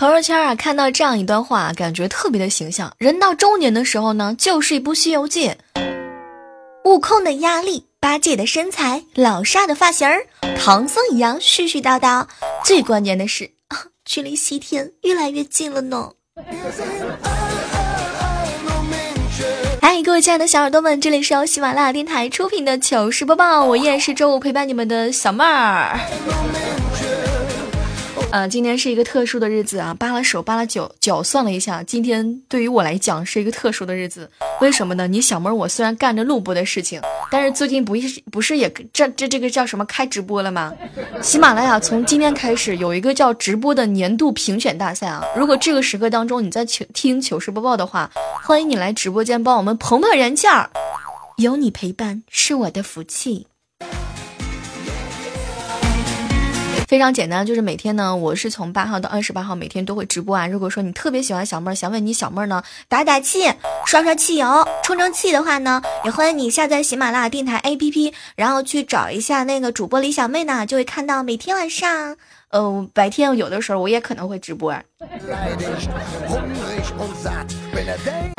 朋友圈啊，看到这样一段话，感觉特别的形象。人到中年的时候呢，就是一部《西游记》。悟空的压力，八戒的身材，老沙的发型儿，唐僧一样絮絮叨叨。最关键的是，距离西天越来越近了呢。嗨，各位亲爱的小耳朵们，这里是由喜马拉雅电台出品的糗事播报，我依然是周五陪伴你们的小妹儿。呃，今天是一个特殊的日子啊，扒拉手扒拉脚脚算了一下，今天对于我来讲是一个特殊的日子。为什么呢？你小妹儿我虽然干着录播的事情，但是最近不是不是也这这这个叫什么开直播了吗？喜马拉雅从今天开始有一个叫直播的年度评选大赛啊！如果这个时刻当中你在听听糗事播报的话，欢迎你来直播间帮我们捧捧人气儿，有你陪伴是我的福气。非常简单，就是每天呢，我是从八号到二十八号，每天都会直播啊。如果说你特别喜欢小妹儿，想为你小妹儿呢打打气、刷刷汽油、充充气的话呢，也欢迎你下载喜马拉雅电台 APP，然后去找一下那个主播李小妹呢，就会看到每天晚上，呃，白天有的时候我也可能会直播。啊，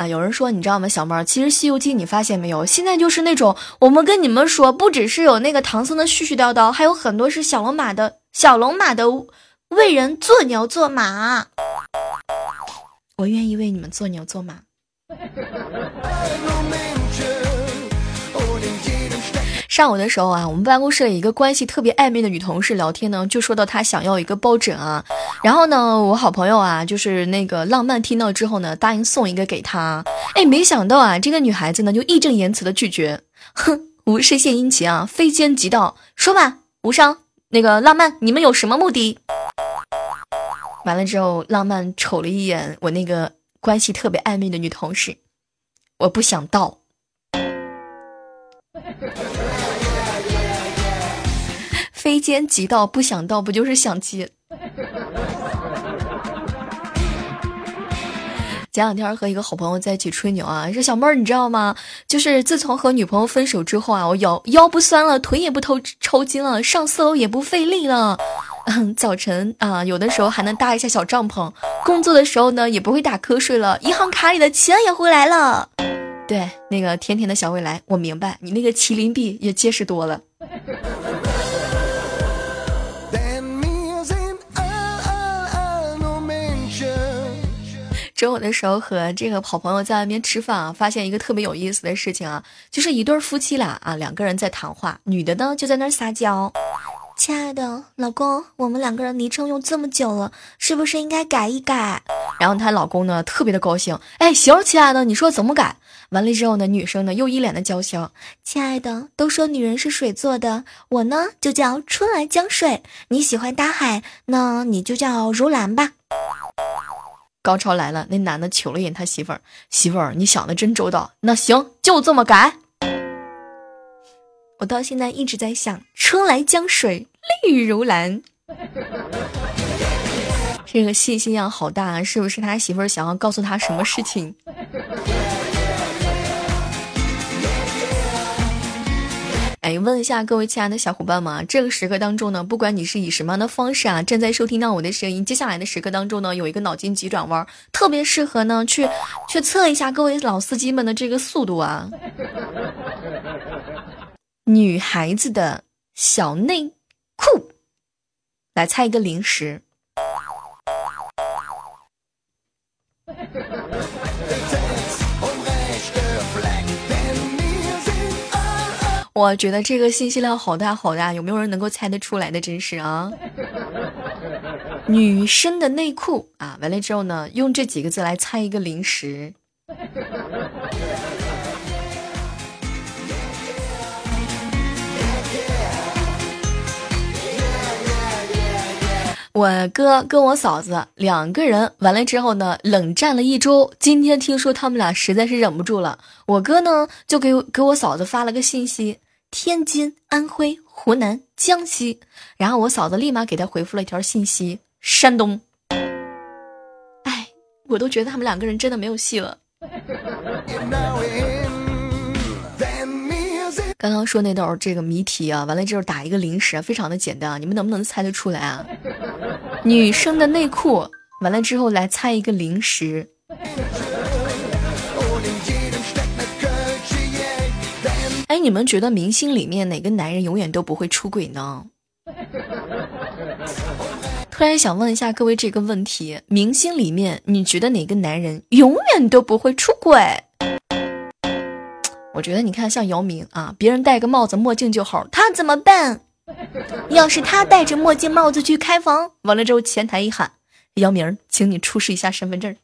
有人说你知道吗，小妹儿，其实《西游记》你发现没有，现在就是那种我们跟你们说，不只是有那个唐僧的絮絮叨叨，还有很多是小龙马的。小龙马的为人做牛做马，我愿意为你们做牛做马。上午的时候啊，我们办公室里一个关系特别暧昧的女同事聊天呢，就说到她想要一个抱枕啊，然后呢，我好朋友啊，就是那个浪漫听到之后呢，答应送一个给她。哎，没想到啊，这个女孩子呢就义正言辞的拒绝，哼，无事献殷勤啊，非奸即盗，说吧，无伤。那个浪漫，你们有什么目的？完了之后，浪漫瞅了一眼我那个关系特别暧昧的女同事，我不想到。非奸即盗，不想盗，不就是想接？前两天和一个好朋友在一起吹牛啊，说小妹儿你知道吗？就是自从和女朋友分手之后啊，我腰腰不酸了，腿也不抽抽筋了，上四楼也不费力了，早晨啊有的时候还能搭一下小帐篷，工作的时候呢也不会打瞌睡了，银行卡里的钱也回来了。对，那个甜甜的小未来，我明白你那个麒麟臂也结实多了。中午的时候和这个好朋友在外面吃饭啊，发现一个特别有意思的事情啊，就是一对夫妻俩啊，两个人在谈话，女的呢就在那撒娇，亲爱的老公，我们两个人昵称用这么久了，是不是应该改一改？然后她老公呢特别的高兴，哎，行，亲爱的，你说怎么改？完了之后呢，女生呢又一脸的娇羞，亲爱的，都说女人是水做的，我呢就叫春来江水，你喜欢大海，那你就叫如兰吧。高潮来了，那男的瞅了一眼他媳妇儿，媳妇儿，你想的真周到。那行，就这么改。我到现在一直在想，春来江水绿如蓝，这个信息量好大，是不是他媳妇儿想要告诉他什么事情？问一下各位亲爱的小伙伴们啊，这个时刻当中呢，不管你是以什么样的方式啊，正在收听到我的声音，接下来的时刻当中呢，有一个脑筋急转弯，特别适合呢去去测一下各位老司机们的这个速度啊。女孩子的小内裤，来猜一个零食。我觉得这个信息量好大好大，有没有人能够猜得出来的？真是啊！女生的内裤啊，完了之后呢，用这几个字来猜一个零食。我哥跟我嫂子两个人完了之后呢，冷战了一周。今天听说他们俩实在是忍不住了，我哥呢就给给我嫂子发了个信息：天津、安徽、湖南、江西。然后我嫂子立马给他回复了一条信息：山东。哎，我都觉得他们两个人真的没有戏了。刚刚说那道这个谜题啊，完了之后打一个零食，非常的简单啊，你们能不能猜得出来啊？女生的内裤，完了之后来猜一个零食。哎，你们觉得明星里面哪个男人永远都不会出轨呢？突然想问一下各位这个问题：明星里面你觉得哪个男人永远都不会出轨？我觉得你看像姚明啊，别人戴个帽子墨镜就好，他怎么办？要是他戴着墨镜帽子去开房，完了之后前台一喊，姚明，请你出示一下身份证。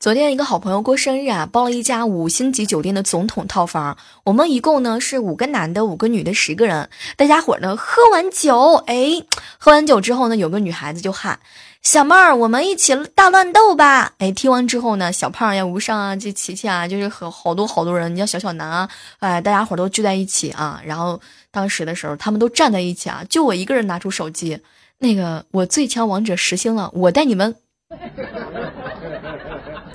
昨天一个好朋友过生日啊，包了一家五星级酒店的总统套房。我们一共呢是五个男的，五个女的，十个人。大家伙呢喝完酒，哎，喝完酒之后呢，有个女孩子就喊：“小妹儿，我们一起大乱斗吧！”哎，听完之后呢，小胖呀、吴尚啊、这琪琪啊，就是和好多好多人，你像小小南啊，哎，大家伙都聚在一起啊。然后当时的时候，他们都站在一起啊，就我一个人拿出手机，那个我最强王者实星了，我带你们。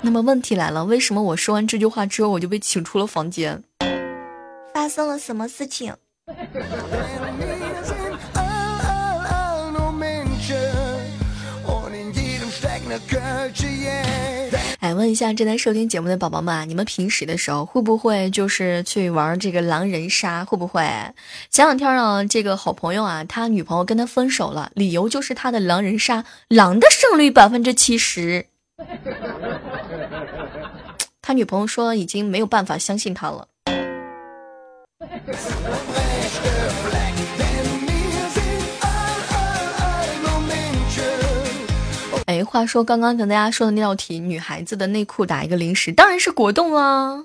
那么问题来了，为什么我说完这句话之后我就被请出了房间？发生了什么事情？哎，问一下正在收听节目的宝宝们啊，你们平时的时候会不会就是去玩这个狼人杀？会不会？前两天呢，这个好朋友啊，他女朋友跟他分手了，理由就是他的狼人杀狼的胜率百分之七十。他女朋友说已经没有办法相信他了。哎，话说刚刚跟大家说的那道题，女孩子的内裤打一个零食，当然是果冻啊。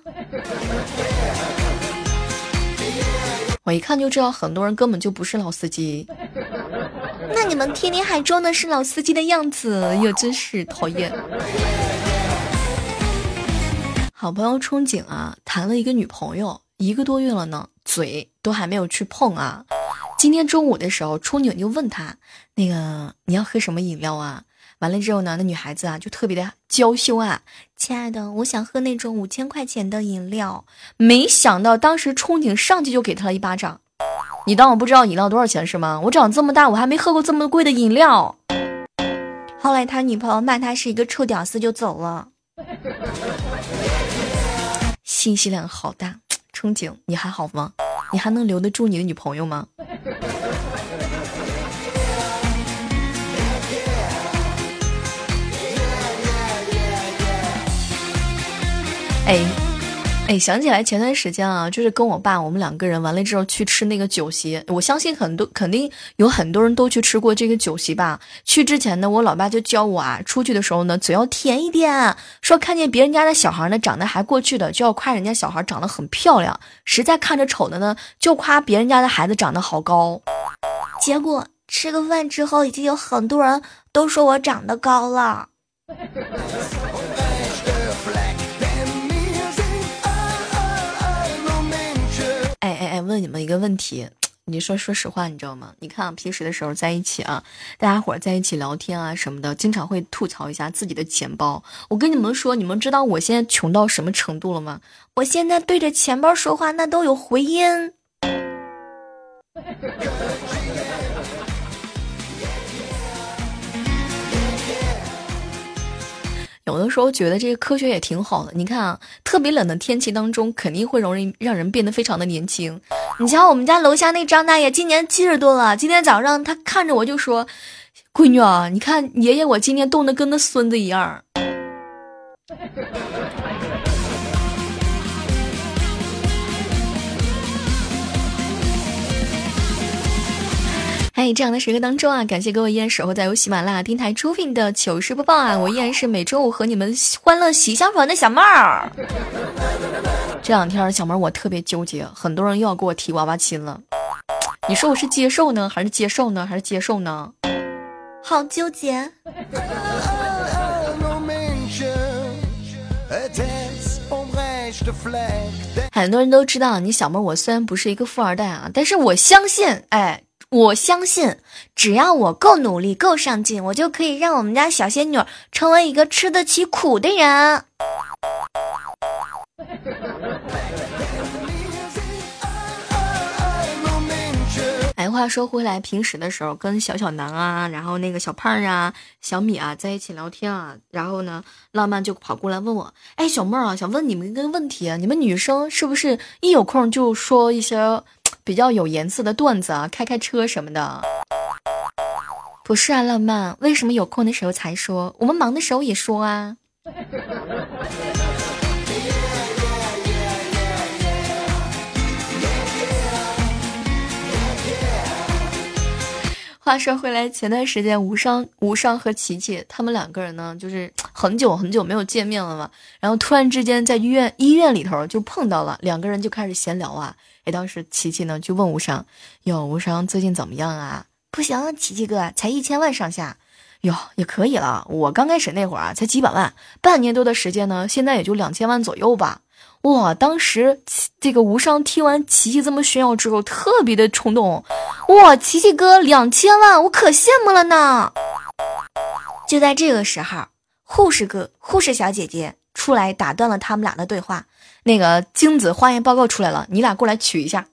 我一看就知道，很多人根本就不是老司机。那你们天天还装的是老司机的样子，哟，真是讨厌。好朋友憧憬啊，谈了一个女朋友一个多月了呢，嘴都还没有去碰啊。今天中午的时候，憧憬就问他，那个你要喝什么饮料啊？完了之后呢，那女孩子啊就特别的娇羞啊，亲爱的，我想喝那种五千块钱的饮料。没想到当时憧憬上去就给他了一巴掌，你当我不知道饮料多少钱是吗？我长这么大我还没喝过这么贵的饮料。后来他女朋友骂他是一个臭屌丝就走了，信息量好大，憧憬你还好吗？你还能留得住你的女朋友吗？哎，哎，想起来前段时间啊，就是跟我爸我们两个人完了之后去吃那个酒席。我相信很多肯定有很多人都去吃过这个酒席吧。去之前呢，我老爸就教我啊，出去的时候呢，嘴要甜一点，说看见别人家的小孩呢长得还过去的，就要夸人家小孩长得很漂亮；实在看着丑的呢，就夸别人家的孩子长得好高。结果吃个饭之后，已经有很多人都说我长得高了。问你们一个问题，你说说实话，你知道吗？你看，平时的时候在一起啊，大家伙在一起聊天啊什么的，经常会吐槽一下自己的钱包。我跟你们说，你们知道我现在穷到什么程度了吗？我现在对着钱包说话，那都有回音。有的时候觉得这个科学也挺好的。你看啊，特别冷的天气当中，肯定会容易让人变得非常的年轻。你瞧我们家楼下那张大爷，今年七十多了。今天早上他看着我就说：“闺女啊，你看爷爷我今天冻得跟那孙子一样。”哎，这样的时刻当中啊，感谢各位依然守候在由喜马拉雅电台出品的糗事播报啊，我依然是每周五和你们欢乐喜相逢的小妹儿。这两天小妹儿我特别纠结，很多人又要给我提娃娃亲了。你说我是接受呢，还是接受呢，还是接受呢？好纠结。很多人都知道，你小妹我虽然不是一个富二代啊，但是我相信，哎，我相信，只要我够努力、够上进，我就可以让我们家小仙女成为一个吃得起苦的人。哎，话说回来，平时的时候跟小小南啊，然后那个小胖啊、小米啊在一起聊天啊，然后呢，浪漫就跑过来问我，哎，小妹儿啊，想问你们一个问题啊，你们女生是不是一有空就说一些比较有颜色的段子啊，开开车什么的？不是啊，浪漫，为什么有空的时候才说？我们忙的时候也说啊。话说回来，前段时间无伤无伤和琪琪他们两个人呢，就是很久很久没有见面了嘛。然后突然之间在医院医院里头就碰到了，两个人就开始闲聊啊。哎，当时琪琪呢就问无伤：“哟，无伤最近怎么样啊？”“不行，琪琪哥才一千万上下，哟也可以了。我刚开始那会儿啊才几百万，半年多的时间呢，现在也就两千万左右吧。”哇！当时这个无伤听完琪琪这么炫耀之后，特别的冲动。哇，琪琪哥两千万，我可羡慕了呢。就在这个时候，护士哥、护士小姐姐出来打断了他们俩的对话。那个精子化验报告出来了，你俩过来取一下。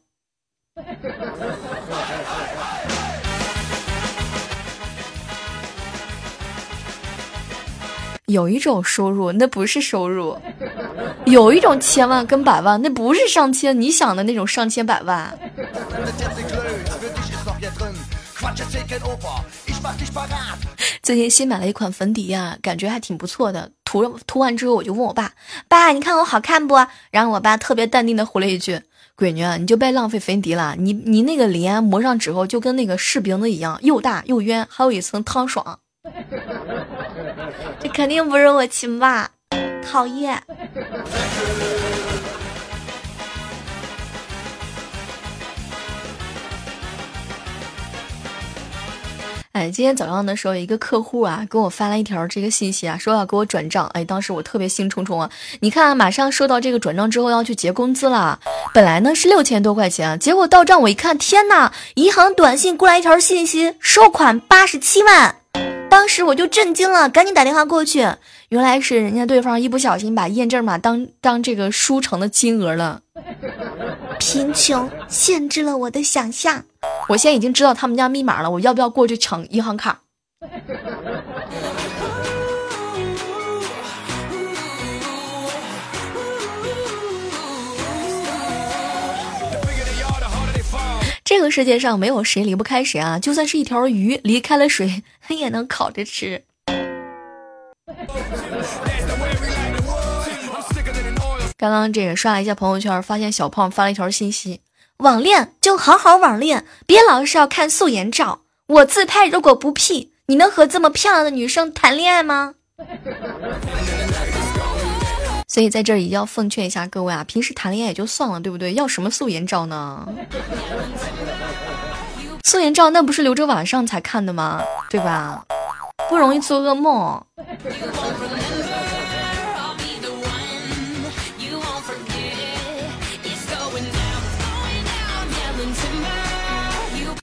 有一种收入，那不是收入；有一种千万跟百万，那不是上千。你想的那种上千百万。最近新买了一款粉底呀，感觉还挺不错的。涂涂完之后，我就问我爸：“爸，你看我好看不？”然后我爸特别淡定的回了一句：“闺女，你就别浪费粉底了。你你那个脸抹上之后，就跟那个柿饼子一样，又大又圆，还有一层汤爽。”这肯定不是我亲爸，讨厌。哎，今天早上的时候，一个客户啊给我发了一条这个信息啊，说要给我转账。哎，当时我特别兴冲冲啊！你看，马上收到这个转账之后要去结工资了。本来呢是六千多块钱，结果到账我一看，天呐，银行短信过来一条信息，收款八十七万。当时我就震惊了，赶紧打电话过去，原来是人家对方一不小心把验证码当当这个输成的金额了。贫穷限制了我的想象。我现在已经知道他们家密码了，我要不要过去抢银行卡？这个世界上没有谁离不开谁啊！就算是一条鱼离开了水，他也能烤着吃。刚刚这个刷了一下朋友圈，发现小胖发了一条信息：网恋就好好网恋，别老是要看素颜照。我自拍如果不 P，你能和这么漂亮的女生谈恋爱吗？所以在这儿也要奉劝一下各位啊，平时谈恋爱也就算了，对不对？要什么素颜照呢？素颜照那不是留着晚上才看的吗？对吧？不容易做噩梦。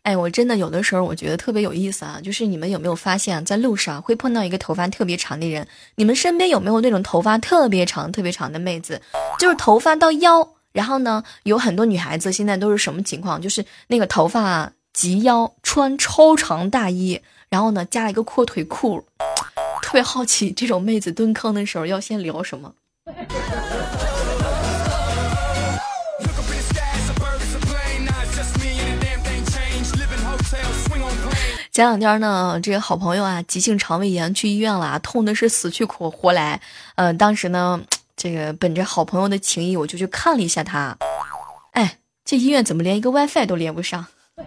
哎，我真的有的时候我觉得特别有意思啊，就是你们有没有发现，在路上会碰到一个头发特别长的人？你们身边有没有那种头发特别长、特别长的妹子？就是头发到腰，然后呢，有很多女孩子现在都是什么情况？就是那个头发及腰，穿超长大衣，然后呢加了一个阔腿裤。特别好奇，这种妹子蹲坑的时候要先聊什么？前两天呢，这个好朋友啊，急性肠胃炎去医院了，痛的是死去活活来。嗯，当时呢，这个本着好朋友的情谊，我就去看了一下他。哎，这医院怎么连一个 WiFi 都连不上？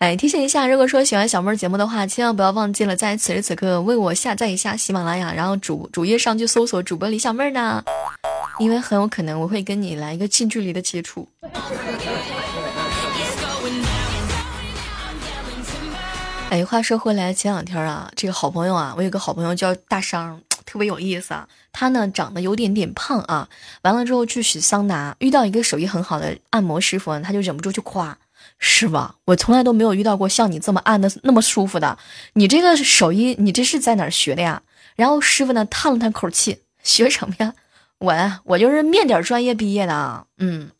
哎，提醒一下，如果说喜欢小妹儿节目的话，千万不要忘记了在此时此刻为我下载一下喜马拉雅，然后主主页上去搜索主播李小妹儿呢，因为很有可能我会跟你来一个近距离的接触。哎，话说回来，前两天啊，这个好朋友啊，我有个好朋友叫大商，特别有意思啊。他呢长得有点点胖啊，完了之后去洗桑拿，遇到一个手艺很好的按摩师傅，他就忍不住去夸师傅，我从来都没有遇到过像你这么按的那么舒服的，你这个手艺，你这是在哪儿学的呀？然后师傅呢叹了叹口气，学什么呀？我呀，我就是面点专业毕业的啊，嗯。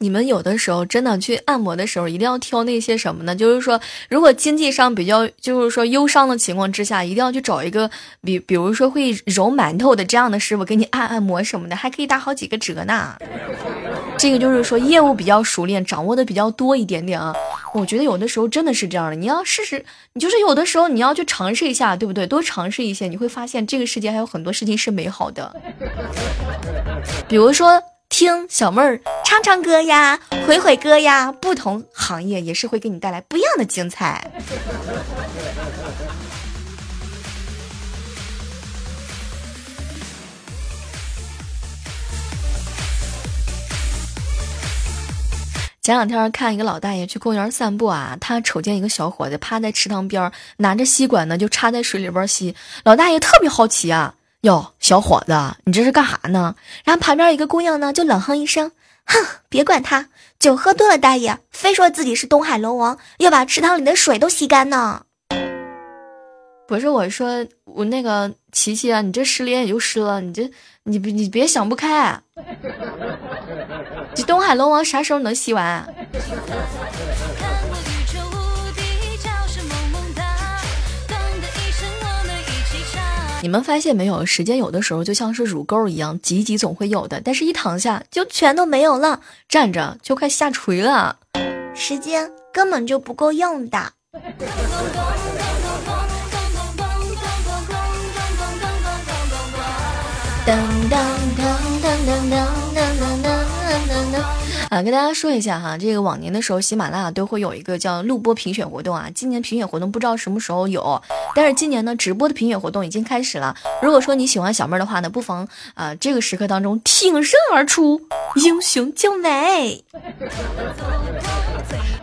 你们有的时候真的去按摩的时候，一定要挑那些什么呢？就是说，如果经济上比较，就是说忧伤的情况之下，一定要去找一个比，比如说会揉馒头的这样的师傅给你按按摩什么的，还可以打好几个折呢。这个就是说业务比较熟练，掌握的比较多一点点啊。我觉得有的时候真的是这样的，你要试试，你就是有的时候你要去尝试一下，对不对？多尝试一些，你会发现这个世界还有很多事情是美好的，比如说。听小妹儿唱唱歌呀，回回歌呀，不同行业也是会给你带来不一样的精彩。前两天看一个老大爷去公园散步啊，他瞅见一个小伙子趴在池塘边，拿着吸管呢，就插在水里边吸。老大爷特别好奇啊。哟，小伙子，你这是干啥呢？然后旁边一个姑娘呢，就冷哼一声：“哼，别管他，酒喝多了，大爷非说自己是东海龙王，要把池塘里的水都吸干呢。”不是我说，我那个琪琪啊，你这失恋也就失了，你这你你别想不开，这东海龙王啥时候能吸完？你们发现没有？时间有的时候就像是乳沟一样，挤挤总会有的，但是一躺下就全都没有了，站着就快下垂了。时间根本就不够用的。啊，跟大家说一下哈，这个往年的时候，喜马拉雅都会有一个叫录播评选活动啊。今年评选活动不知道什么时候有，但是今年呢，直播的评选活动已经开始了。如果说你喜欢小妹的话呢，不妨啊，这个时刻当中挺身而出，英雄救美。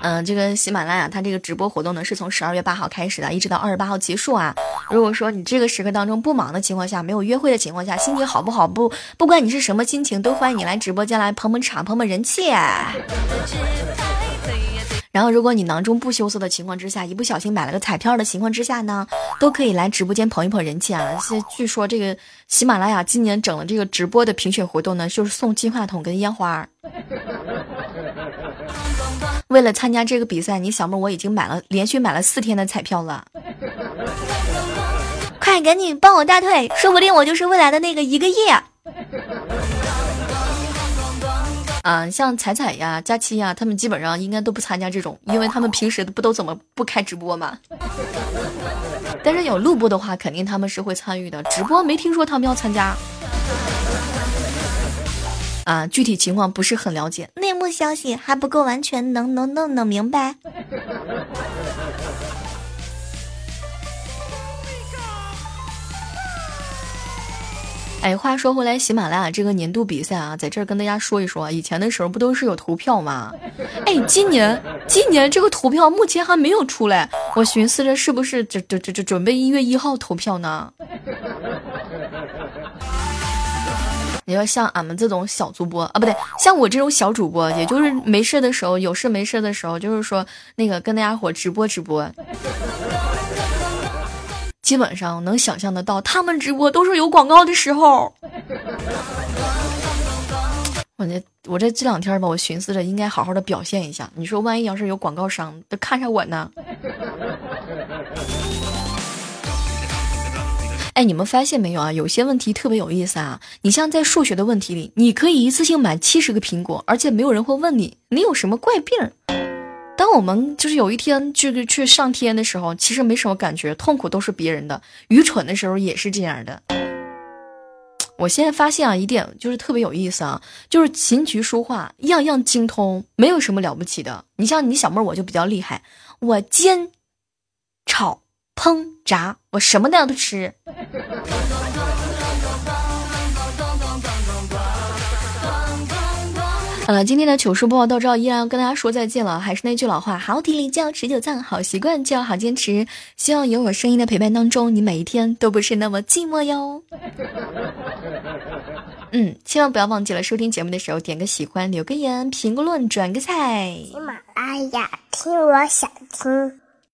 嗯，这个喜马拉雅它这个直播活动呢，是从十二月八号开始的，一直到二十八号结束啊。如果说你这个时刻当中不忙的情况下，没有约会的情况下，心情好不好？不，不管你是什么心情，都欢迎你来直播间来捧捧场、捧捧人气。然后，如果你囊中不羞涩的情况之下，一不小心买了个彩票的情况之下呢，都可以来直播间捧一捧人气啊。现据说这个喜马拉雅今年整了这个直播的评选活动呢，就是送金话筒跟烟花。为了参加这个比赛，你小妹我已经买了连续买了四天的彩票了，快赶紧抱我大腿，说不定我就是未来的那个一个亿。啊，像彩彩呀、佳期呀，他们基本上应该都不参加这种，因为他们平时不都怎么不开直播嘛。但是有录播的话，肯定他们是会参与的。直播没听说他们要参加。啊，具体情况不是很了解，内幕消息还不够完全，能能弄弄明白。哎，话说回来，喜马拉雅这个年度比赛啊，在这儿跟大家说一说，以前的时候不都是有投票吗？哎，今年今年这个投票目前还没有出来，我寻思着是不是就就就就准备一月一号投票呢？你要像俺们这种小主播啊，不对，像我这种小主播，也就是没事的时候，有事没事的时候，就是说那个跟大家伙直播直播，基本上能想象得到，他们直播都是有广告的时候。我这我这这两天吧，我寻思着应该好好的表现一下。你说万一要是有广告商都看上我呢？哎，你们发现没有啊？有些问题特别有意思啊！你像在数学的问题里，你可以一次性买七十个苹果，而且没有人会问你你有什么怪病。当我们就是有一天就是去上天的时候，其实没什么感觉，痛苦都是别人的。愚蠢的时候也是这样的。我现在发现啊，一点就是特别有意思啊，就是琴棋书画样样精通，没有什么了不起的。你像你小妹，我就比较厉害，我煎、炒、烹、炸，我什么样都吃。好了，今天的糗事播报到这，依然要跟大家说再见了。还是那句老话，好体力就要持久战，好习惯就要好坚持。希望有我声音的陪伴当中，你每一天都不是那么寂寞哟。嗯，千万不要忘记了收听节目的时候点个喜欢，留个言，评个论，转个菜。喜马拉雅听，我想听。